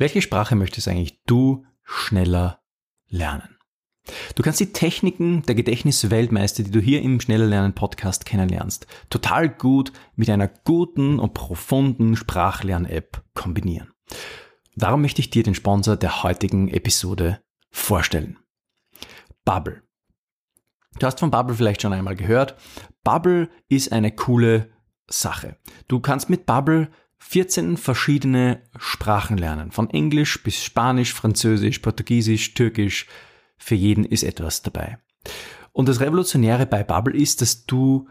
Welche Sprache möchtest eigentlich du schneller lernen? Du kannst die Techniken der Gedächtnisweltmeister, die du hier im Schneller Lernen Podcast kennenlernst, total gut mit einer guten und profunden Sprachlern-App kombinieren. Darum möchte ich dir den Sponsor der heutigen Episode vorstellen. Bubble. Du hast von Bubble vielleicht schon einmal gehört. Bubble ist eine coole Sache. Du kannst mit Bubble 14 verschiedene Sprachen lernen. Von Englisch bis Spanisch, Französisch, Portugiesisch, Türkisch. Für jeden ist etwas dabei. Und das Revolutionäre bei Bubble ist, dass du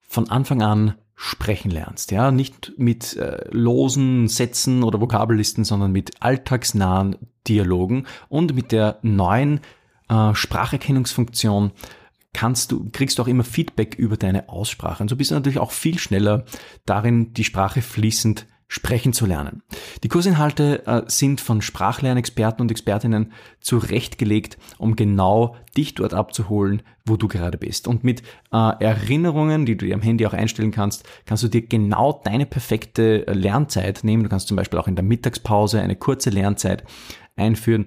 von Anfang an sprechen lernst. Ja, nicht mit äh, losen Sätzen oder Vokabellisten, sondern mit alltagsnahen Dialogen und mit der neuen äh, Spracherkennungsfunktion kannst du, kriegst du auch immer Feedback über deine Aussprache. Und so bist du natürlich auch viel schneller darin, die Sprache fließend sprechen zu lernen. Die Kursinhalte äh, sind von Sprachlernexperten und Expertinnen zurechtgelegt, um genau dich dort abzuholen, wo du gerade bist. Und mit äh, Erinnerungen, die du dir am Handy auch einstellen kannst, kannst du dir genau deine perfekte Lernzeit nehmen. Du kannst zum Beispiel auch in der Mittagspause eine kurze Lernzeit einführen,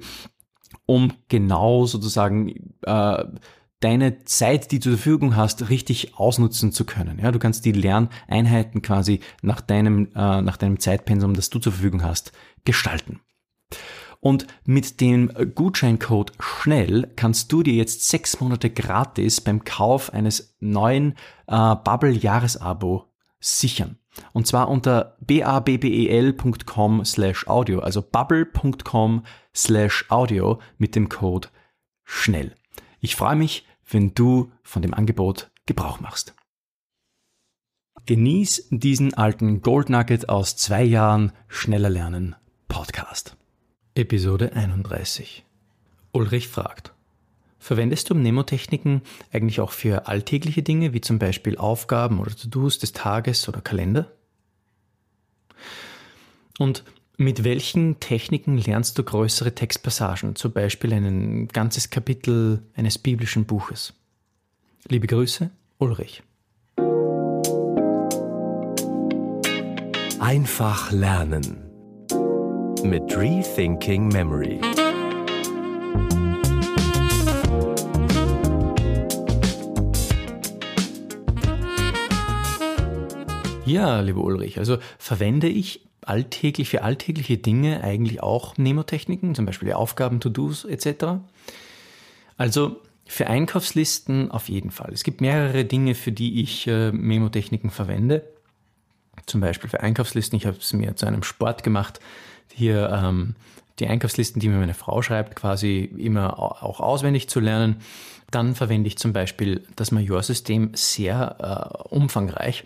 um genau sozusagen äh, deine Zeit, die du zur Verfügung hast, richtig ausnutzen zu können. Ja, du kannst die Lerneinheiten quasi nach deinem, äh, nach deinem Zeitpensum, das du zur Verfügung hast, gestalten. Und mit dem Gutscheincode schnell kannst du dir jetzt sechs Monate gratis beim Kauf eines neuen äh, Bubble Jahresabo sichern. Und zwar unter babbel.com slash audio, also bubble.com slash audio mit dem Code schnell. Ich freue mich, wenn du von dem Angebot Gebrauch machst. Genieß diesen alten Gold Nugget aus zwei Jahren schneller lernen Podcast. Episode 31. Ulrich fragt. Verwendest du Mnemotechniken eigentlich auch für alltägliche Dinge, wie zum Beispiel Aufgaben oder To-Dos des Tages oder Kalender? Und mit welchen Techniken lernst du größere Textpassagen, zum Beispiel ein ganzes Kapitel eines biblischen Buches? Liebe Grüße, Ulrich. Einfach lernen mit Rethinking Memory. Ja, lieber Ulrich, also verwende ich alltäglich, für alltägliche Dinge eigentlich auch Mnemotechniken, zum Beispiel Aufgaben, To-Dos etc. Also für Einkaufslisten auf jeden Fall. Es gibt mehrere Dinge, für die ich äh, Memotechniken verwende. Zum Beispiel für Einkaufslisten. Ich habe es mir zu einem Sport gemacht, hier ähm, die Einkaufslisten, die mir meine Frau schreibt, quasi immer auch auswendig zu lernen. Dann verwende ich zum Beispiel das Major-System sehr äh, umfangreich.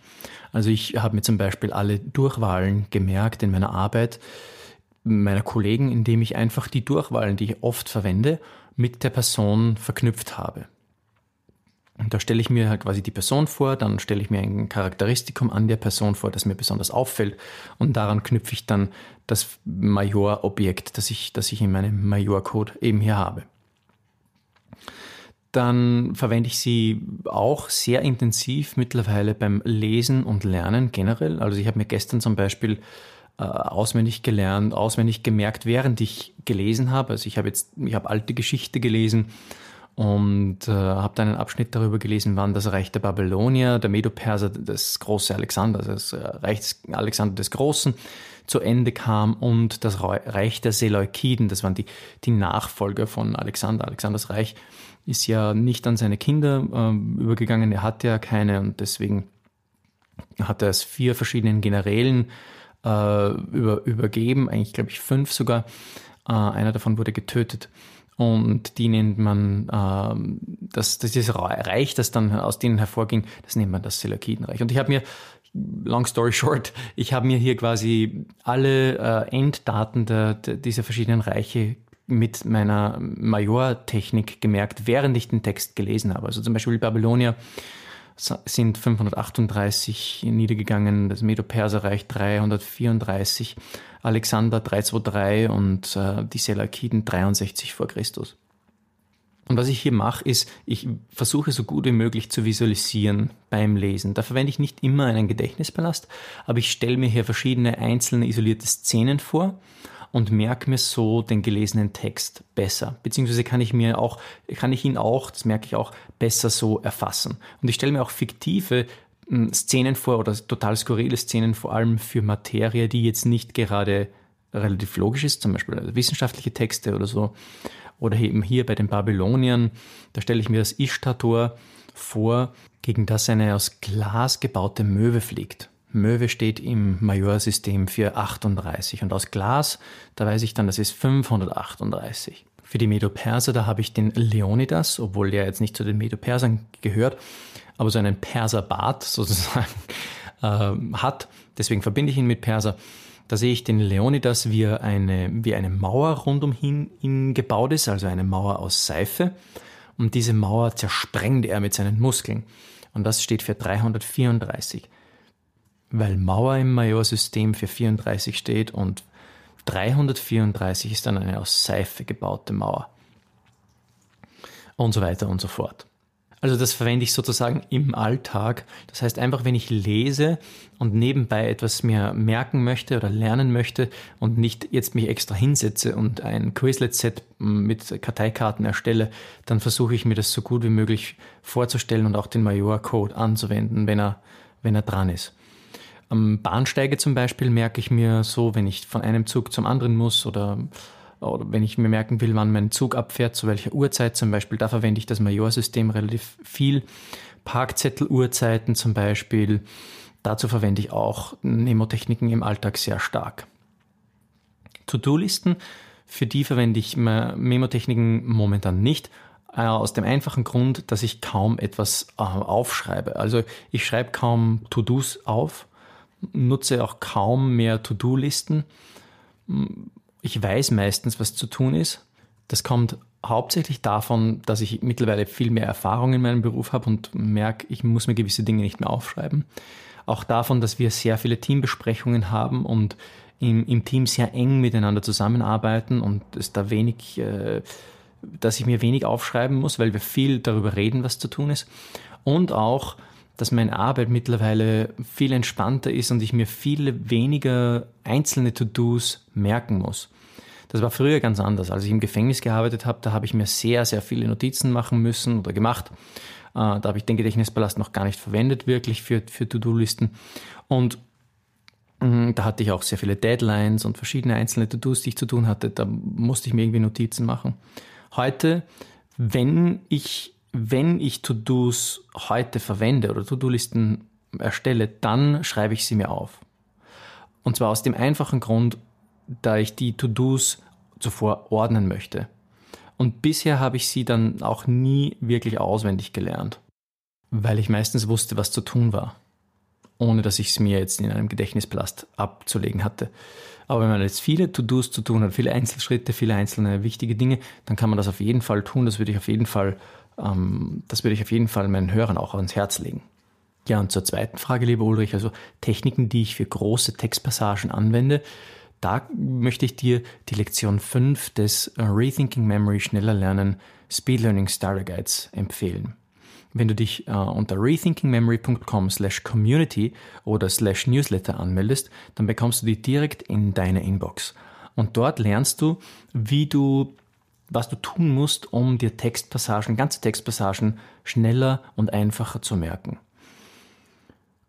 Also ich habe mir zum Beispiel alle Durchwahlen gemerkt in meiner Arbeit meiner Kollegen, indem ich einfach die Durchwahlen, die ich oft verwende, mit der Person verknüpft habe. Und da stelle ich mir halt quasi die Person vor, dann stelle ich mir ein Charakteristikum an der Person vor, das mir besonders auffällt und daran knüpfe ich dann das Major-Objekt, das ich, das ich in meinem Major-Code eben hier habe dann verwende ich sie auch sehr intensiv mittlerweile beim Lesen und Lernen generell. Also ich habe mir gestern zum Beispiel äh, auswendig gelernt, auswendig gemerkt, während ich gelesen habe. Also ich habe jetzt, ich habe alte Geschichte gelesen und äh, habe dann einen Abschnitt darüber gelesen, wann das Reich der Babylonier, der Medo-Perser, das große Alexander, also das Reich des Alexander des Großen, zu Ende kam und das Reich der Seleukiden, das waren die, die Nachfolger von Alexander, Alexanders Reich, ist ja nicht an seine Kinder äh, übergegangen, er hatte ja keine und deswegen hat er es vier verschiedenen Generälen äh, über, übergeben, eigentlich glaube ich fünf sogar. Äh, einer davon wurde getötet. Und die nennt man, äh, das, das ist Reich, das dann aus denen hervorging, das nennt man das Seleukidenreich. Und ich habe mir, long story short, ich habe mir hier quasi alle äh, Enddaten der, der, dieser verschiedenen Reiche mit meiner Major-Technik gemerkt, während ich den Text gelesen habe. Also zum Beispiel Babylonier sind 538 niedergegangen, das Medo-Perser-Reich 334, Alexander 323 und äh, die Seleukiden 63 vor Christus. Und was ich hier mache, ist, ich versuche so gut wie möglich zu visualisieren beim Lesen. Da verwende ich nicht immer einen Gedächtnispalast, aber ich stelle mir hier verschiedene einzelne isolierte Szenen vor und merke mir so den gelesenen Text besser. Beziehungsweise kann ich mir auch, kann ich ihn auch, das merke ich auch, besser so erfassen. Und ich stelle mir auch fiktive hm, Szenen vor oder total skurrile Szenen, vor allem für Materie, die jetzt nicht gerade relativ logisch ist, zum Beispiel wissenschaftliche Texte oder so. Oder eben hier bei den Babyloniern, da stelle ich mir das Ishtar-Tor vor, gegen das eine aus Glas gebaute Möwe fliegt. Möwe steht im Majorsystem für 38 und aus Glas, da weiß ich dann, das ist 538. Für die Medo-Perser, da habe ich den Leonidas, obwohl der jetzt nicht zu den Medo-Persern gehört, aber so einen Perserbart sozusagen äh, hat. Deswegen verbinde ich ihn mit Perser. Da sehe ich den Leonidas, wie, eine, wie eine Mauer rundum ihn gebaut ist, also eine Mauer aus Seife. Und diese Mauer zersprengt er mit seinen Muskeln. Und das steht für 334 weil Mauer im Majorsystem für 34 steht und 334 ist dann eine aus Seife gebaute Mauer. Und so weiter und so fort. Also das verwende ich sozusagen im Alltag. Das heißt einfach, wenn ich lese und nebenbei etwas mir merken möchte oder lernen möchte und nicht jetzt mich extra hinsetze und ein Quizlet-Set mit Karteikarten erstelle, dann versuche ich mir das so gut wie möglich vorzustellen und auch den Major-Code anzuwenden, wenn er, wenn er dran ist. Am Bahnsteige zum Beispiel merke ich mir so, wenn ich von einem Zug zum anderen muss oder, oder wenn ich mir merken will, wann mein Zug abfährt, zu welcher Uhrzeit zum Beispiel, da verwende ich das Majorsystem relativ viel. Parkzettel-Uhrzeiten zum Beispiel, dazu verwende ich auch Nemotechniken im Alltag sehr stark. To-Do-Listen, für die verwende ich Memotechniken momentan nicht, äh, aus dem einfachen Grund, dass ich kaum etwas äh, aufschreibe. Also ich schreibe kaum To-Dos auf, nutze auch kaum mehr To-Do-Listen. Ich weiß meistens, was zu tun ist. Das kommt hauptsächlich davon, dass ich mittlerweile viel mehr Erfahrung in meinem Beruf habe und merke, ich muss mir gewisse Dinge nicht mehr aufschreiben. Auch davon, dass wir sehr viele Teambesprechungen haben und im, im Team sehr eng miteinander zusammenarbeiten und es da wenig, äh, dass ich mir wenig aufschreiben muss, weil wir viel darüber reden, was zu tun ist. Und auch, dass meine Arbeit mittlerweile viel entspannter ist und ich mir viel weniger einzelne To-Dos merken muss. Das war früher ganz anders. Als ich im Gefängnis gearbeitet habe, da habe ich mir sehr, sehr viele Notizen machen müssen oder gemacht. Äh, da habe ich den Gedächtnispalast noch gar nicht verwendet, wirklich für, für To-Do-Listen. Und mm, da hatte ich auch sehr viele Deadlines und verschiedene einzelne To-Dos, die ich zu tun hatte. Da musste ich mir irgendwie Notizen machen. Heute, wenn ich wenn ich To-Dos heute verwende oder To-Do-Listen erstelle, dann schreibe ich sie mir auf. Und zwar aus dem einfachen Grund, da ich die To-Dos zuvor ordnen möchte. Und bisher habe ich sie dann auch nie wirklich auswendig gelernt, weil ich meistens wusste, was zu tun war, ohne dass ich es mir jetzt in einem Gedächtnisplast abzulegen hatte. Aber wenn man jetzt viele To-Dos zu tun hat, viele Einzelschritte, viele einzelne wichtige Dinge, dann kann man das auf jeden Fall tun. Das würde ich auf jeden Fall ähm, das würde ich auf jeden Fall meinen Hörern auch ans Herz legen. Ja, und zur zweiten Frage, lieber Ulrich, also Techniken, die ich für große Textpassagen anwende. Da möchte ich dir die Lektion 5 des Rethinking Memory Schneller Lernen Speed Learning Starter Guides empfehlen. Wenn du dich äh, unter rethinkingmemory.com slash community oder slash newsletter anmeldest, dann bekommst du die direkt in deine Inbox. Und dort lernst du, wie du was du tun musst, um dir Textpassagen, ganze Textpassagen schneller und einfacher zu merken.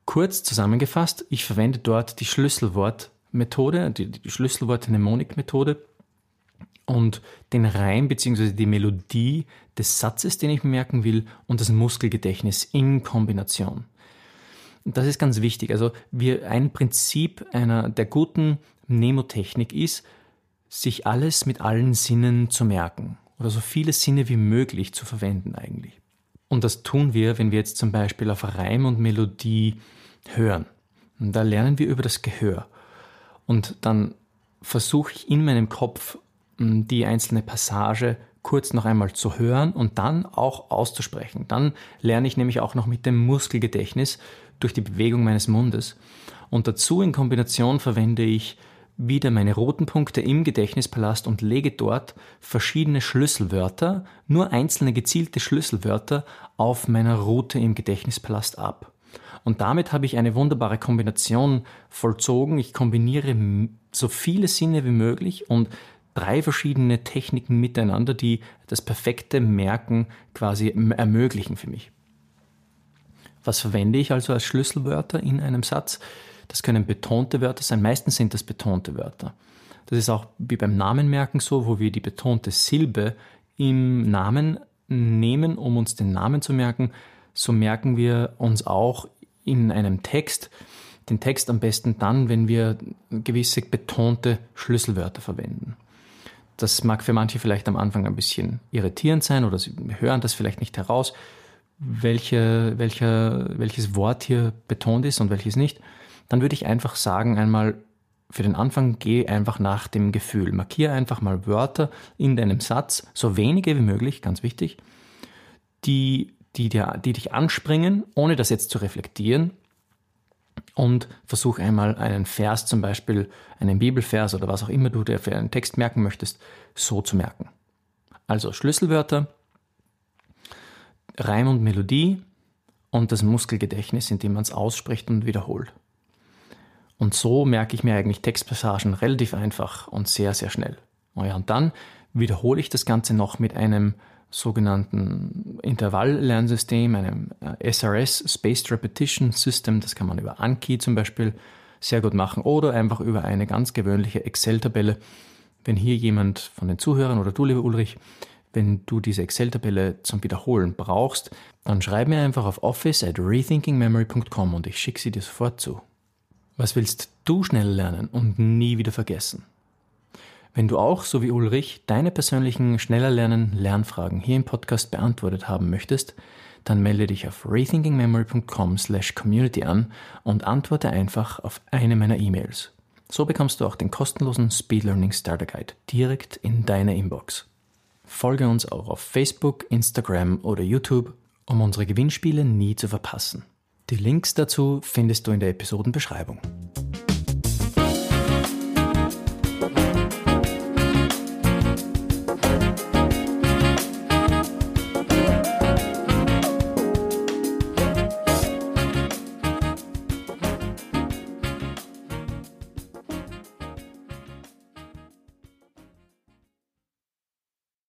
Kurz zusammengefasst, ich verwende dort die Schlüsselwortmethode, die, die Schlüsselwort-Mnemonik-Methode und den Reim bzw. die Melodie des Satzes, den ich merken will, und das Muskelgedächtnis in Kombination. Das ist ganz wichtig. Also wir, ein Prinzip einer der guten Mnemotechnik ist, sich alles mit allen Sinnen zu merken oder so viele Sinne wie möglich zu verwenden eigentlich. Und das tun wir, wenn wir jetzt zum Beispiel auf Reim und Melodie hören. Und da lernen wir über das Gehör. Und dann versuche ich in meinem Kopf die einzelne Passage kurz noch einmal zu hören und dann auch auszusprechen. Dann lerne ich nämlich auch noch mit dem Muskelgedächtnis durch die Bewegung meines Mundes. Und dazu in Kombination verwende ich wieder meine roten Punkte im Gedächtnispalast und lege dort verschiedene Schlüsselwörter, nur einzelne gezielte Schlüsselwörter auf meiner Route im Gedächtnispalast ab. Und damit habe ich eine wunderbare Kombination vollzogen. Ich kombiniere so viele Sinne wie möglich und drei verschiedene Techniken miteinander, die das perfekte Merken quasi ermöglichen für mich. Was verwende ich also als Schlüsselwörter in einem Satz? Das können betonte Wörter sein. Meistens sind das betonte Wörter. Das ist auch wie beim Namenmerken so, wo wir die betonte Silbe im Namen nehmen, um uns den Namen zu merken. So merken wir uns auch in einem Text den Text am besten dann, wenn wir gewisse betonte Schlüsselwörter verwenden. Das mag für manche vielleicht am Anfang ein bisschen irritierend sein oder sie hören das vielleicht nicht heraus, welche, welche, welches Wort hier betont ist und welches nicht. Dann würde ich einfach sagen einmal, für den Anfang geh einfach nach dem Gefühl. Markiere einfach mal Wörter in deinem Satz, so wenige wie möglich, ganz wichtig, die, die, dir, die dich anspringen, ohne das jetzt zu reflektieren. Und versuch einmal einen Vers, zum Beispiel einen Bibelvers oder was auch immer du dir für einen Text merken möchtest, so zu merken. Also Schlüsselwörter, Reim und Melodie und das Muskelgedächtnis, indem man es ausspricht und wiederholt. Und so merke ich mir eigentlich Textpassagen relativ einfach und sehr, sehr schnell. Oh und dann wiederhole ich das Ganze noch mit einem sogenannten Intervalllernsystem, einem äh, SRS, Spaced Repetition System. Das kann man über Anki zum Beispiel sehr gut machen oder einfach über eine ganz gewöhnliche Excel-Tabelle. Wenn hier jemand von den Zuhörern oder du, lieber Ulrich, wenn du diese Excel-Tabelle zum Wiederholen brauchst, dann schreib mir einfach auf office at rethinkingmemory.com und ich schicke sie dir sofort zu. Was willst du schnell lernen und nie wieder vergessen? Wenn du auch, so wie Ulrich, deine persönlichen schneller lernen Lernfragen hier im Podcast beantwortet haben möchtest, dann melde dich auf rethinkingmemory.com slash community an und antworte einfach auf eine meiner E-Mails. So bekommst du auch den kostenlosen Speed Learning Starter Guide direkt in deine Inbox. Folge uns auch auf Facebook, Instagram oder YouTube, um unsere Gewinnspiele nie zu verpassen. Die Links dazu findest du in der Episodenbeschreibung.